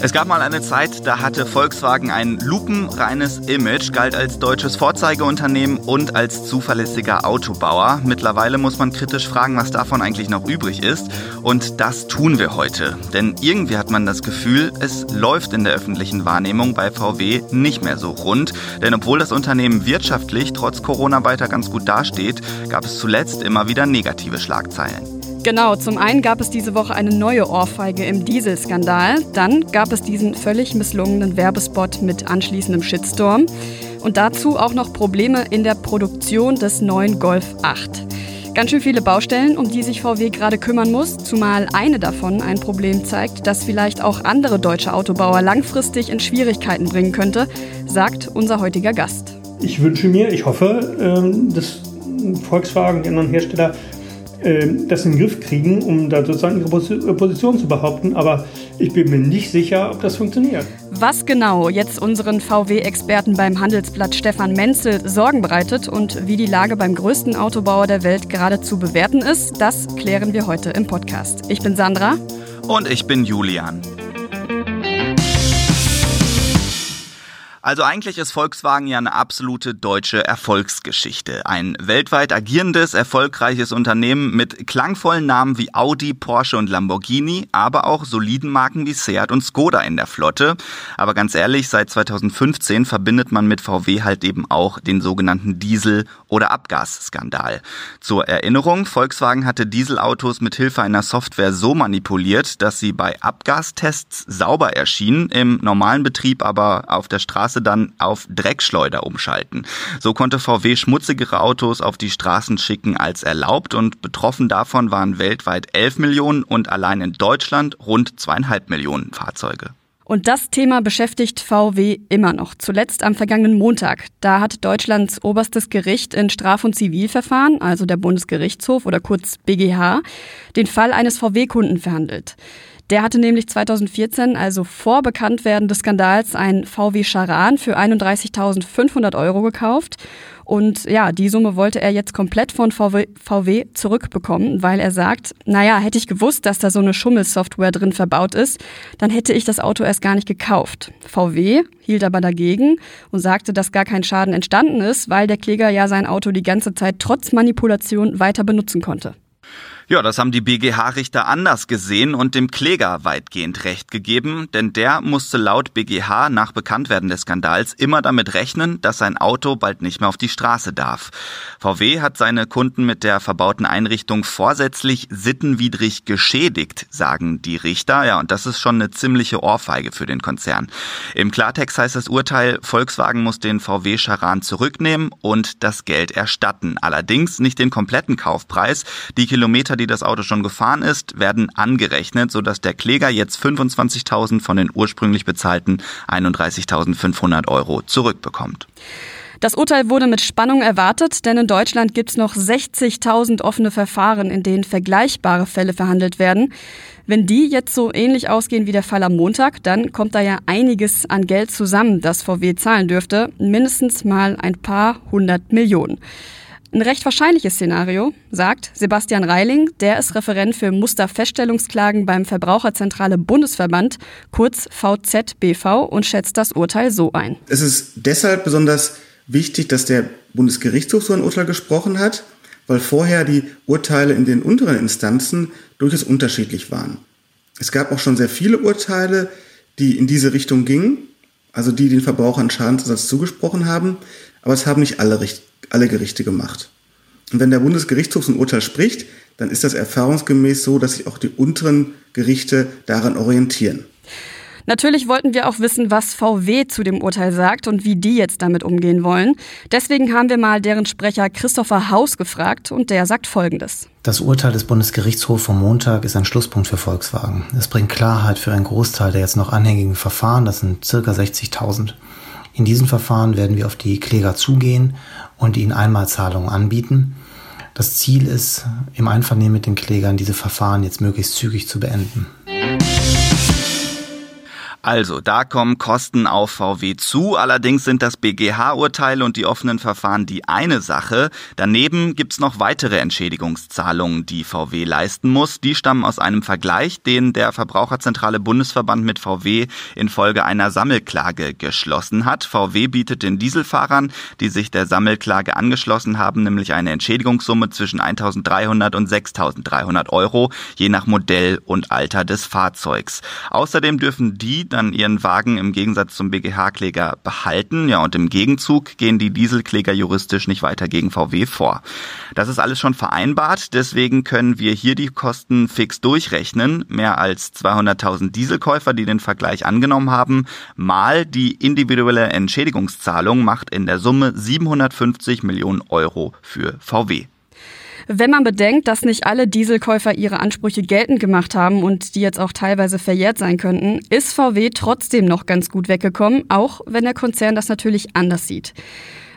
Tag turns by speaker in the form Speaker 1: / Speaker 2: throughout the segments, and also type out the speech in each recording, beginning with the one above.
Speaker 1: Es gab mal eine Zeit, da hatte Volkswagen ein lupenreines Image, galt als deutsches Vorzeigeunternehmen und als zuverlässiger Autobauer. Mittlerweile muss man kritisch fragen, was davon eigentlich noch übrig ist. Und das tun wir heute. Denn irgendwie hat man das Gefühl, es läuft in der öffentlichen Wahrnehmung bei VW nicht mehr so rund. Denn obwohl das Unternehmen wirtschaftlich trotz Corona weiter ganz gut dasteht, gab es zuletzt immer wieder negative Schlagzeilen.
Speaker 2: Genau, zum einen gab es diese Woche eine neue Ohrfeige im Dieselskandal. Dann gab es diesen völlig misslungenen Werbespot mit anschließendem Shitstorm. Und dazu auch noch Probleme in der Produktion des neuen Golf 8. Ganz schön viele Baustellen, um die sich VW gerade kümmern muss, zumal eine davon ein Problem zeigt, das vielleicht auch andere deutsche Autobauer langfristig in Schwierigkeiten bringen könnte, sagt unser heutiger Gast.
Speaker 3: Ich wünsche mir, ich hoffe, ähm, dass Volkswagen, die anderen Hersteller das in den Griff kriegen, um da sozusagen ihre Position zu behaupten. Aber ich bin mir nicht sicher, ob das funktioniert.
Speaker 2: Was genau jetzt unseren VW-Experten beim Handelsblatt Stefan Menzel Sorgen bereitet und wie die Lage beim größten Autobauer der Welt gerade zu bewerten ist, das klären wir heute im Podcast. Ich bin Sandra.
Speaker 1: Und ich bin Julian. Also eigentlich ist Volkswagen ja eine absolute deutsche Erfolgsgeschichte. Ein weltweit agierendes, erfolgreiches Unternehmen mit klangvollen Namen wie Audi, Porsche und Lamborghini, aber auch soliden Marken wie Seat und Skoda in der Flotte. Aber ganz ehrlich, seit 2015 verbindet man mit VW halt eben auch den sogenannten Diesel- oder Abgasskandal. Zur Erinnerung, Volkswagen hatte Dieselautos mit Hilfe einer Software so manipuliert, dass sie bei Abgastests sauber erschienen, im normalen Betrieb aber auf der Straße Straße dann auf Dreckschleuder umschalten. So konnte VW schmutzigere Autos auf die Straßen schicken als erlaubt und betroffen davon waren weltweit 11 Millionen und allein in Deutschland rund zweieinhalb Millionen Fahrzeuge.
Speaker 2: Und das Thema beschäftigt VW immer noch. Zuletzt am vergangenen Montag. Da hat Deutschlands oberstes Gericht in Straf- und Zivilverfahren, also der Bundesgerichtshof oder kurz BGH, den Fall eines VW-Kunden verhandelt. Der hatte nämlich 2014, also vor Bekanntwerden des Skandals, ein VW Charan für 31.500 Euro gekauft. Und ja, die Summe wollte er jetzt komplett von VW, VW zurückbekommen, weil er sagt, naja, hätte ich gewusst, dass da so eine Schummelsoftware drin verbaut ist, dann hätte ich das Auto erst gar nicht gekauft. VW hielt aber dagegen und sagte, dass gar kein Schaden entstanden ist, weil der Kläger ja sein Auto die ganze Zeit trotz Manipulation weiter benutzen konnte.
Speaker 1: Ja, das haben die BGH-Richter anders gesehen und dem Kläger weitgehend recht gegeben, denn der musste laut BGH nach Bekanntwerden des Skandals immer damit rechnen, dass sein Auto bald nicht mehr auf die Straße darf. VW hat seine Kunden mit der verbauten Einrichtung vorsätzlich sittenwidrig geschädigt, sagen die Richter. Ja, und das ist schon eine ziemliche Ohrfeige für den Konzern. Im Klartext heißt das Urteil, Volkswagen muss den VW-Charan zurücknehmen und das Geld erstatten. Allerdings nicht den kompletten Kaufpreis. Die Kilometer, die das Auto schon gefahren ist, werden angerechnet, sodass der Kläger jetzt 25.000 von den ursprünglich bezahlten 31.500 Euro zurückbekommt.
Speaker 2: Das Urteil wurde mit Spannung erwartet, denn in Deutschland gibt es noch 60.000 offene Verfahren, in denen vergleichbare Fälle verhandelt werden. Wenn die jetzt so ähnlich ausgehen wie der Fall am Montag, dann kommt da ja einiges an Geld zusammen, das VW zahlen dürfte. Mindestens mal ein paar hundert Millionen. Ein recht wahrscheinliches Szenario, sagt Sebastian Reiling, der ist Referent für Musterfeststellungsklagen beim Verbraucherzentrale Bundesverband, kurz VZBV, und schätzt das Urteil so ein.
Speaker 4: Es ist deshalb besonders wichtig, dass der Bundesgerichtshof so ein Urteil gesprochen hat, weil vorher die Urteile in den unteren Instanzen durchaus unterschiedlich waren. Es gab auch schon sehr viele Urteile, die in diese Richtung gingen, also die den Verbrauchern Schadensersatz zugesprochen haben, aber es haben nicht alle Richter alle Gerichte gemacht. Und wenn der Bundesgerichtshof so ein Urteil spricht, dann ist das erfahrungsgemäß so, dass sich auch die unteren Gerichte daran orientieren.
Speaker 2: Natürlich wollten wir auch wissen, was VW zu dem Urteil sagt und wie die jetzt damit umgehen wollen. Deswegen haben wir mal deren Sprecher Christopher Haus gefragt und der sagt Folgendes.
Speaker 5: Das Urteil des Bundesgerichtshofs vom Montag ist ein Schlusspunkt für Volkswagen. Es bringt Klarheit für einen Großteil der jetzt noch anhängigen Verfahren, das sind circa 60.000. In diesen Verfahren werden wir auf die Kläger zugehen und ihnen Einmalzahlungen anbieten. Das Ziel ist, im Einvernehmen mit den Klägern diese Verfahren jetzt möglichst zügig zu beenden.
Speaker 1: Also, da kommen Kosten auf VW zu. Allerdings sind das BGH-Urteil und die offenen Verfahren die eine Sache. Daneben gibt's noch weitere Entschädigungszahlungen, die VW leisten muss. Die stammen aus einem Vergleich, den der Verbraucherzentrale Bundesverband mit VW infolge einer Sammelklage geschlossen hat. VW bietet den Dieselfahrern, die sich der Sammelklage angeschlossen haben, nämlich eine Entschädigungssumme zwischen 1.300 und 6.300 Euro, je nach Modell und Alter des Fahrzeugs. Außerdem dürfen die dann ihren Wagen im Gegensatz zum BGH-Kläger behalten. Ja, und im Gegenzug gehen die Dieselkläger juristisch nicht weiter gegen VW vor. Das ist alles schon vereinbart, deswegen können wir hier die Kosten fix durchrechnen. Mehr als 200.000 Dieselkäufer, die den Vergleich angenommen haben, mal die individuelle Entschädigungszahlung macht in der Summe 750 Millionen Euro für VW.
Speaker 2: Wenn man bedenkt, dass nicht alle Dieselkäufer ihre Ansprüche geltend gemacht haben und die jetzt auch teilweise verjährt sein könnten, ist VW trotzdem noch ganz gut weggekommen, auch wenn der Konzern das natürlich anders sieht.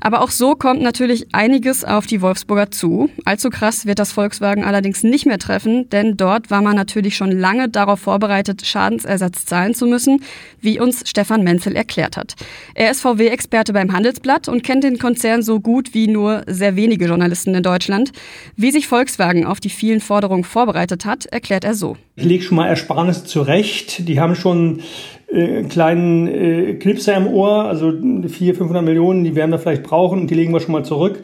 Speaker 2: Aber auch so kommt natürlich einiges auf die Wolfsburger zu. Allzu krass wird das Volkswagen allerdings nicht mehr treffen, denn dort war man natürlich schon lange darauf vorbereitet, Schadensersatz zahlen zu müssen, wie uns Stefan Menzel erklärt hat. Er ist VW-Experte beim Handelsblatt und kennt den Konzern so gut wie nur sehr wenige Journalisten in Deutschland. Wie sich Volkswagen auf die vielen Forderungen vorbereitet hat, erklärt er so.
Speaker 3: Ich lege schon mal Ersparnisse zurecht. Die haben schon äh, kleinen äh, Knipser im Ohr, also 400, 500 Millionen, die werden wir vielleicht brauchen und die legen wir schon mal zurück.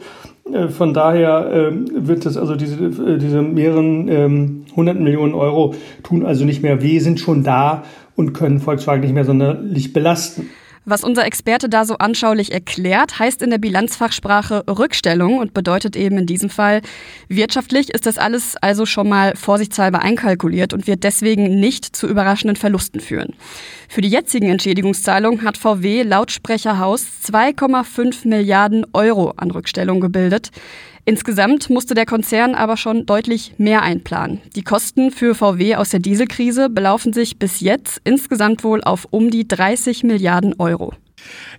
Speaker 3: Äh, von daher äh, wird das also diese, äh, diese mehreren ähm, hunderten Millionen Euro tun also nicht mehr weh, sind schon da und können Volkswagen nicht mehr sonderlich belasten.
Speaker 2: Was unser Experte da so anschaulich erklärt, heißt in der Bilanzfachsprache Rückstellung und bedeutet eben in diesem Fall, wirtschaftlich ist das alles also schon mal vorsichtshalber einkalkuliert und wird deswegen nicht zu überraschenden Verlusten führen. Für die jetzigen Entschädigungszahlungen hat VW laut Sprecherhaus 2,5 Milliarden Euro an Rückstellung gebildet. Insgesamt musste der Konzern aber schon deutlich mehr einplanen. Die Kosten für VW aus der Dieselkrise belaufen sich bis jetzt insgesamt wohl auf um die 30 Milliarden Euro.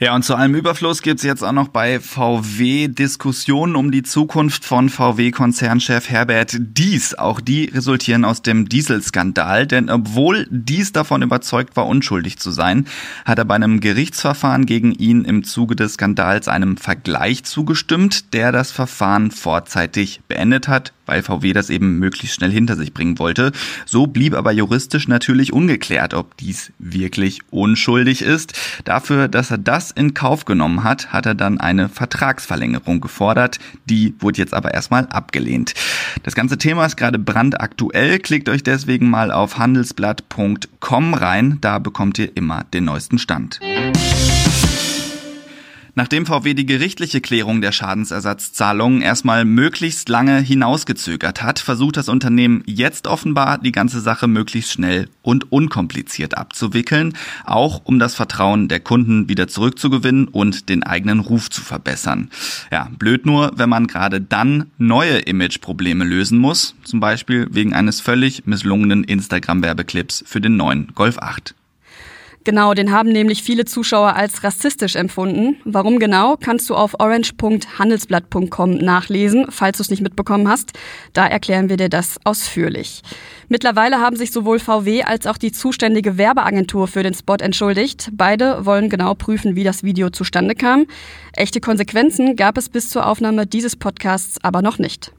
Speaker 1: Ja, und zu allem Überfluss gibt's jetzt auch noch bei VW Diskussionen um die Zukunft von VW-Konzernchef Herbert Dies. Auch die resultieren aus dem Dieselskandal, denn obwohl Dies davon überzeugt war, unschuldig zu sein, hat er bei einem Gerichtsverfahren gegen ihn im Zuge des Skandals einem Vergleich zugestimmt, der das Verfahren vorzeitig beendet hat, weil VW das eben möglichst schnell hinter sich bringen wollte. So blieb aber juristisch natürlich ungeklärt, ob dies wirklich unschuldig ist. Dafür, dass er das in Kauf genommen hat, hat er dann eine Vertragsverlängerung gefordert. Die wurde jetzt aber erstmal abgelehnt. Das ganze Thema ist gerade brandaktuell. Klickt euch deswegen mal auf handelsblatt.com rein. Da bekommt ihr immer den neuesten Stand. Nachdem VW die gerichtliche Klärung der Schadensersatzzahlungen erstmal möglichst lange hinausgezögert hat, versucht das Unternehmen jetzt offenbar, die ganze Sache möglichst schnell und unkompliziert abzuwickeln, auch um das Vertrauen der Kunden wieder zurückzugewinnen und den eigenen Ruf zu verbessern. Ja, blöd nur, wenn man gerade dann neue Imageprobleme lösen muss, zum Beispiel wegen eines völlig misslungenen Instagram-Werbeclips für den neuen Golf 8.
Speaker 2: Genau, den haben nämlich viele Zuschauer als rassistisch empfunden. Warum genau, kannst du auf orange.handelsblatt.com nachlesen, falls du es nicht mitbekommen hast. Da erklären wir dir das ausführlich. Mittlerweile haben sich sowohl VW als auch die zuständige Werbeagentur für den Spot entschuldigt. Beide wollen genau prüfen, wie das Video zustande kam. Echte Konsequenzen gab es bis zur Aufnahme dieses Podcasts aber noch nicht.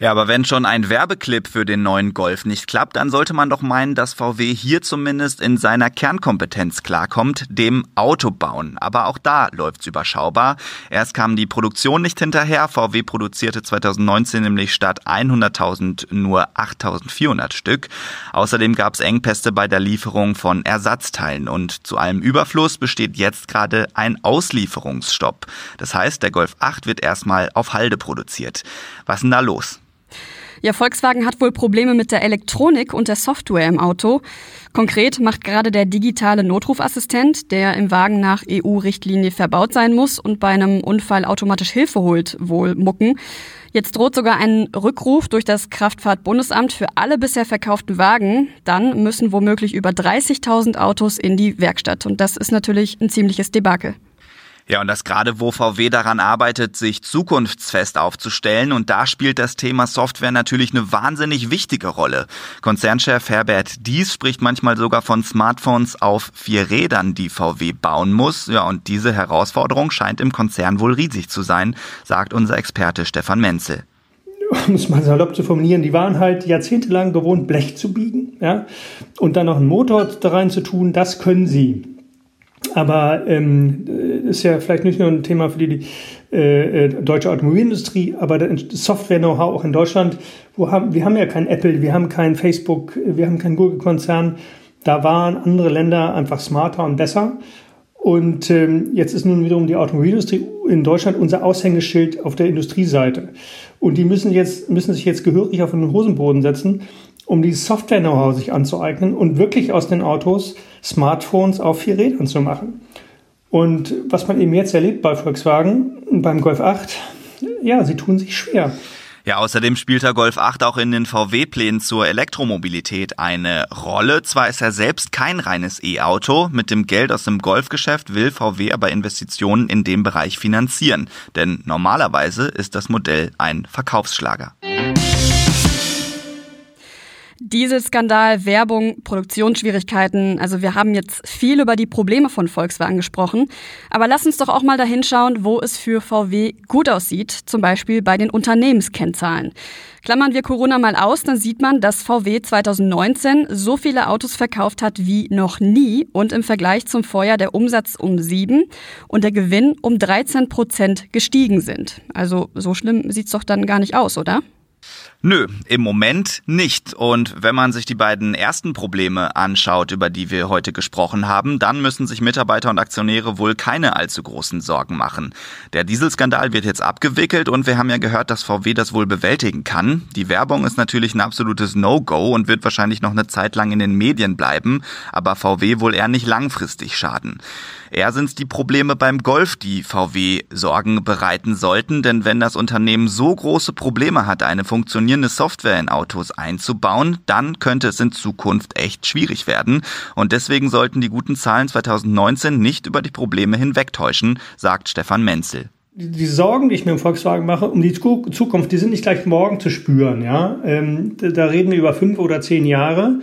Speaker 1: Ja, aber wenn schon ein Werbeclip für den neuen Golf nicht klappt, dann sollte man doch meinen, dass VW hier zumindest in seiner Kernkompetenz klarkommt, dem Autobauen. Aber auch da läuft's überschaubar. Erst kam die Produktion nicht hinterher. VW produzierte 2019 nämlich statt 100.000 nur 8.400 Stück. Außerdem gab's Engpässe bei der Lieferung von Ersatzteilen und zu allem Überfluss besteht jetzt gerade ein Auslieferungsstopp. Das heißt, der Golf 8 wird erstmal auf Halde produziert. Was denn da los?
Speaker 2: Ja, Volkswagen hat wohl Probleme mit der Elektronik und der Software im Auto. Konkret macht gerade der digitale Notrufassistent, der im Wagen nach EU-Richtlinie verbaut sein muss und bei einem Unfall automatisch Hilfe holt, wohl mucken. Jetzt droht sogar ein Rückruf durch das Kraftfahrtbundesamt für alle bisher verkauften Wagen. Dann müssen womöglich über 30.000 Autos in die Werkstatt. Und das ist natürlich ein ziemliches Debakel.
Speaker 1: Ja, und das gerade, wo VW daran arbeitet, sich zukunftsfest aufzustellen. Und da spielt das Thema Software natürlich eine wahnsinnig wichtige Rolle. Konzernchef Herbert Dies spricht manchmal sogar von Smartphones auf vier Rädern, die VW bauen muss. Ja, und diese Herausforderung scheint im Konzern wohl riesig zu sein, sagt unser Experte Stefan Menzel
Speaker 3: um es mal salopp zu formulieren, die waren halt jahrzehntelang gewohnt, Blech zu biegen, ja, und dann noch einen Motor da rein zu tun, das können sie. Aber ähm, ist ja vielleicht nicht nur ein Thema für die, äh, äh deutsche Automobilindustrie, aber Software-Know-how auch in Deutschland. Wo haben, wir haben ja kein Apple, wir haben kein Facebook, wir haben keinen Google-Konzern. Da waren andere Länder einfach smarter und besser. Und ähm, jetzt ist nun wiederum die Automobilindustrie in Deutschland unser Aushängeschild auf der Industrieseite. Und die müssen jetzt müssen sich jetzt gehörig auf den Hosenboden setzen um dieses Software-Know-how sich anzueignen und wirklich aus den Autos Smartphones auf vier Rädern zu machen. Und was man eben jetzt erlebt bei Volkswagen, beim Golf 8, ja, sie tun sich schwer.
Speaker 1: Ja, außerdem spielt der Golf 8 auch in den VW-Plänen zur Elektromobilität eine Rolle. Zwar ist er selbst kein reines E-Auto, mit dem Geld aus dem Golfgeschäft will VW aber Investitionen in dem Bereich finanzieren. Denn normalerweise ist das Modell ein Verkaufsschlager.
Speaker 2: Dieselskandal, Werbung, Produktionsschwierigkeiten. Also wir haben jetzt viel über die Probleme von Volkswagen gesprochen. Aber lass uns doch auch mal dahin schauen, wo es für VW gut aussieht. Zum Beispiel bei den Unternehmenskennzahlen. Klammern wir Corona mal aus, dann sieht man, dass VW 2019 so viele Autos verkauft hat wie noch nie und im Vergleich zum Vorjahr der Umsatz um sieben und der Gewinn um 13 Prozent gestiegen sind. Also so schlimm sieht's doch dann gar nicht aus, oder?
Speaker 1: Nö, im Moment nicht. Und wenn man sich die beiden ersten Probleme anschaut, über die wir heute gesprochen haben, dann müssen sich Mitarbeiter und Aktionäre wohl keine allzu großen Sorgen machen. Der Dieselskandal wird jetzt abgewickelt und wir haben ja gehört, dass VW das wohl bewältigen kann. Die Werbung ist natürlich ein absolutes No-Go und wird wahrscheinlich noch eine Zeit lang in den Medien bleiben, aber VW wohl eher nicht langfristig schaden. Eher sind es die Probleme beim Golf, die VW Sorgen bereiten sollten, denn wenn das Unternehmen so große Probleme hat, eine funktionierende Software in Autos einzubauen, dann könnte es in Zukunft echt schwierig werden. Und deswegen sollten die guten Zahlen 2019 nicht über die Probleme hinwegtäuschen, sagt Stefan Menzel
Speaker 3: die Sorgen, die ich mir im Volkswagen mache, um die Zukunft, die sind nicht gleich morgen zu spüren. Ja, ähm, da reden wir über fünf oder zehn Jahre.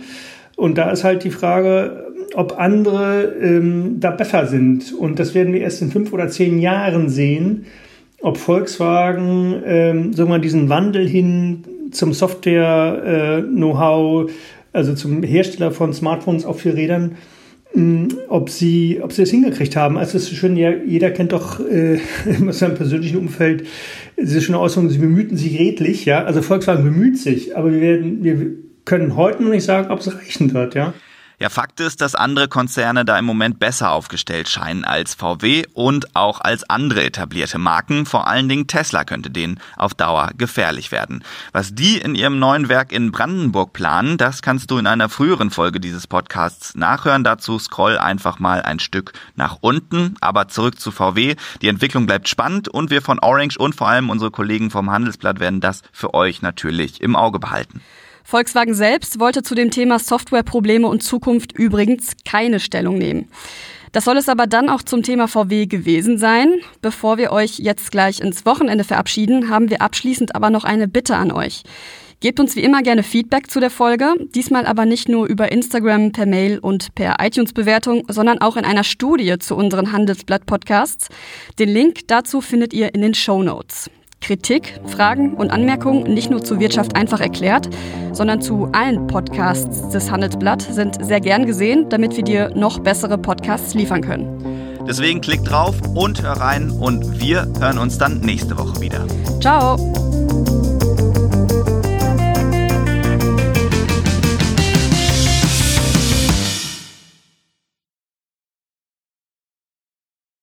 Speaker 3: Und da ist halt die Frage, ob andere ähm, da besser sind. Und das werden wir erst in fünf oder zehn Jahren sehen, ob Volkswagen ähm, sagen wir, diesen Wandel hin zum Software-Know-how, äh, also zum Hersteller von Smartphones auf vier Rädern, mh, ob sie, ob sie es hingekriegt haben. Also es ist schon, ja, jeder kennt doch äh, in seinem persönlichen Umfeld diese schöne Äußerung, sie bemühten sich redlich, ja. Also Volkswagen bemüht sich, aber wir werden, wir können heute noch nicht sagen, ob es reichen wird, ja.
Speaker 1: Ja, Fakt ist, dass andere Konzerne da im Moment besser aufgestellt scheinen als VW und auch als andere etablierte Marken. Vor allen Dingen Tesla könnte denen auf Dauer gefährlich werden. Was die in ihrem neuen Werk in Brandenburg planen, das kannst du in einer früheren Folge dieses Podcasts nachhören. Dazu scroll einfach mal ein Stück nach unten. Aber zurück zu VW. Die Entwicklung bleibt spannend und wir von Orange und vor allem unsere Kollegen vom Handelsblatt werden das für euch natürlich im Auge behalten.
Speaker 2: Volkswagen selbst wollte zu dem Thema Softwareprobleme und Zukunft übrigens keine Stellung nehmen. Das soll es aber dann auch zum Thema VW gewesen sein. Bevor wir euch jetzt gleich ins Wochenende verabschieden, haben wir abschließend aber noch eine Bitte an euch. Gebt uns wie immer gerne Feedback zu der Folge, diesmal aber nicht nur über Instagram, per Mail und per iTunes-Bewertung, sondern auch in einer Studie zu unseren Handelsblatt-Podcasts. Den Link dazu findet ihr in den Show Notes. Kritik, Fragen und Anmerkungen nicht nur zur Wirtschaft einfach erklärt, sondern zu allen Podcasts des Handelsblatt sind sehr gern gesehen, damit wir dir noch bessere Podcasts liefern können.
Speaker 1: Deswegen klick drauf und hör rein und wir hören uns dann nächste Woche wieder.
Speaker 2: Ciao!